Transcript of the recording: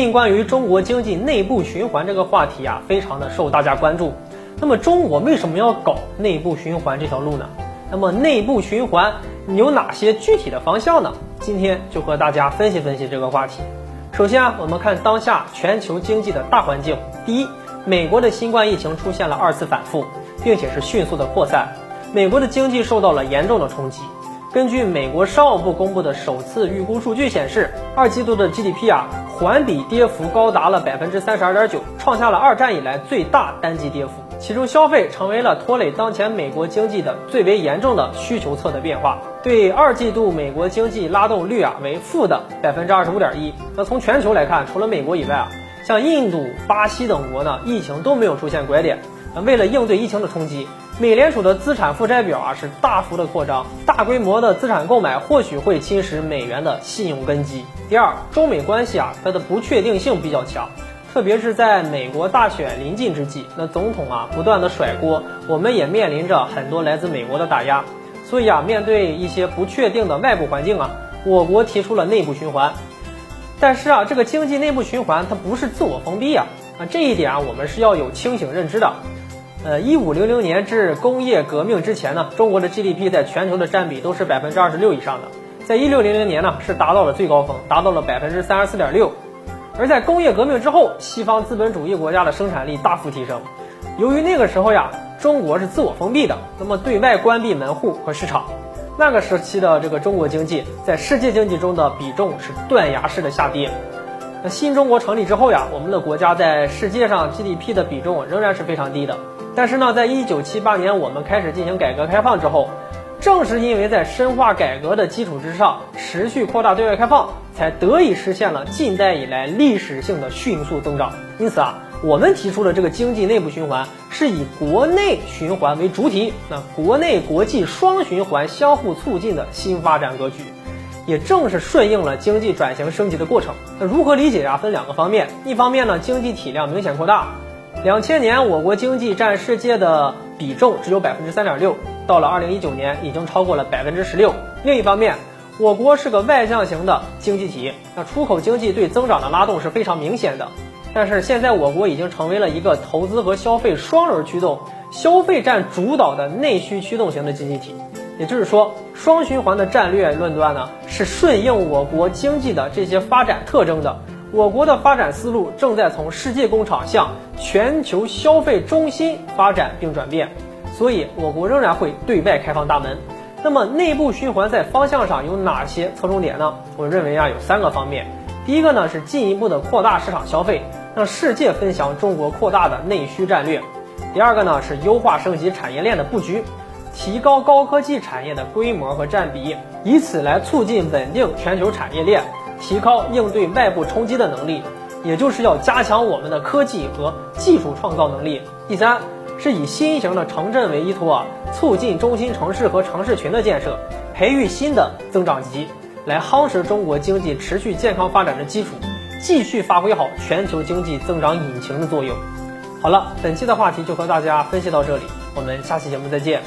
近关于中国经济内部循环这个话题啊，非常的受大家关注。那么中国为什么要搞内部循环这条路呢？那么内部循环有哪些具体的方向呢？今天就和大家分析分析这个话题。首先啊，我们看当下全球经济的大环境。第一，美国的新冠疫情出现了二次反复，并且是迅速的扩散，美国的经济受到了严重的冲击。根据美国商务部公布的首次预估数据显示，二季度的 GDP 啊环比跌幅高达了百分之三十二点九，创下了二战以来最大单季跌幅。其中消费成为了拖累当前美国经济的最为严重的需求侧的变化。对二季度美国经济拉动率啊为负的百分之二十五点一。那从全球来看，除了美国以外啊，像印度、巴西等国呢，疫情都没有出现拐点。为了应对疫情的冲击。美联储的资产负债表啊是大幅的扩张，大规模的资产购买或许会侵蚀美元的信用根基。第二，中美关系啊它的不确定性比较强，特别是在美国大选临近之际，那总统啊不断的甩锅，我们也面临着很多来自美国的打压。所以啊，面对一些不确定的外部环境啊，我国提出了内部循环。但是啊，这个经济内部循环它不是自我封闭啊，啊这一点啊我们是要有清醒认知的。呃，一五零零年至工业革命之前呢，中国的 GDP 在全球的占比都是百分之二十六以上的。在一六零零年呢，是达到了最高峰，达到了百分之三十四点六。而在工业革命之后，西方资本主义国家的生产力大幅提升。由于那个时候呀，中国是自我封闭的，那么对外关闭门户和市场。那个时期的这个中国经济在世界经济中的比重是断崖式的下跌。那新中国成立之后呀，我们的国家在世界上 GDP 的比重仍然是非常低的。但是呢，在一九七八年我们开始进行改革开放之后，正是因为在深化改革的基础之上，持续扩大对外开放，才得以实现了近代以来历史性的迅速增长。因此啊，我们提出的这个经济内部循环是以国内循环为主体，那国内国际双循环相互促进的新发展格局，也正是顺应了经济转型升级的过程。那如何理解啊？分两个方面，一方面呢，经济体量明显扩大。两千年，我国经济占世界的比重只有百分之三点六，到了二零一九年，已经超过了百分之十六。另一方面，我国是个外向型的经济体，那出口经济对增长的拉动是非常明显的。但是现在，我国已经成为了一个投资和消费双轮驱动、消费占主导的内需驱动型的经济体。也就是说，双循环的战略论断呢，是顺应我国经济的这些发展特征的。我国的发展思路正在从世界工厂向全球消费中心发展并转变，所以我国仍然会对外开放大门。那么内部循环在方向上有哪些侧重点呢？我认为啊有三个方面。第一个呢是进一步的扩大市场消费，让世界分享中国扩大的内需战略。第二个呢是优化升级产业链的布局，提高高科技产业的规模和占比，以此来促进稳定全球产业链。提高应对外部冲击的能力，也就是要加强我们的科技和技术创造能力。第三，是以新型的城镇为依托啊，促进中心城市和城市群的建设，培育新的增长极，来夯实中国经济持续健康发展的基础，继续发挥好全球经济增长引擎的作用。好了，本期的话题就和大家分析到这里，我们下期节目再见。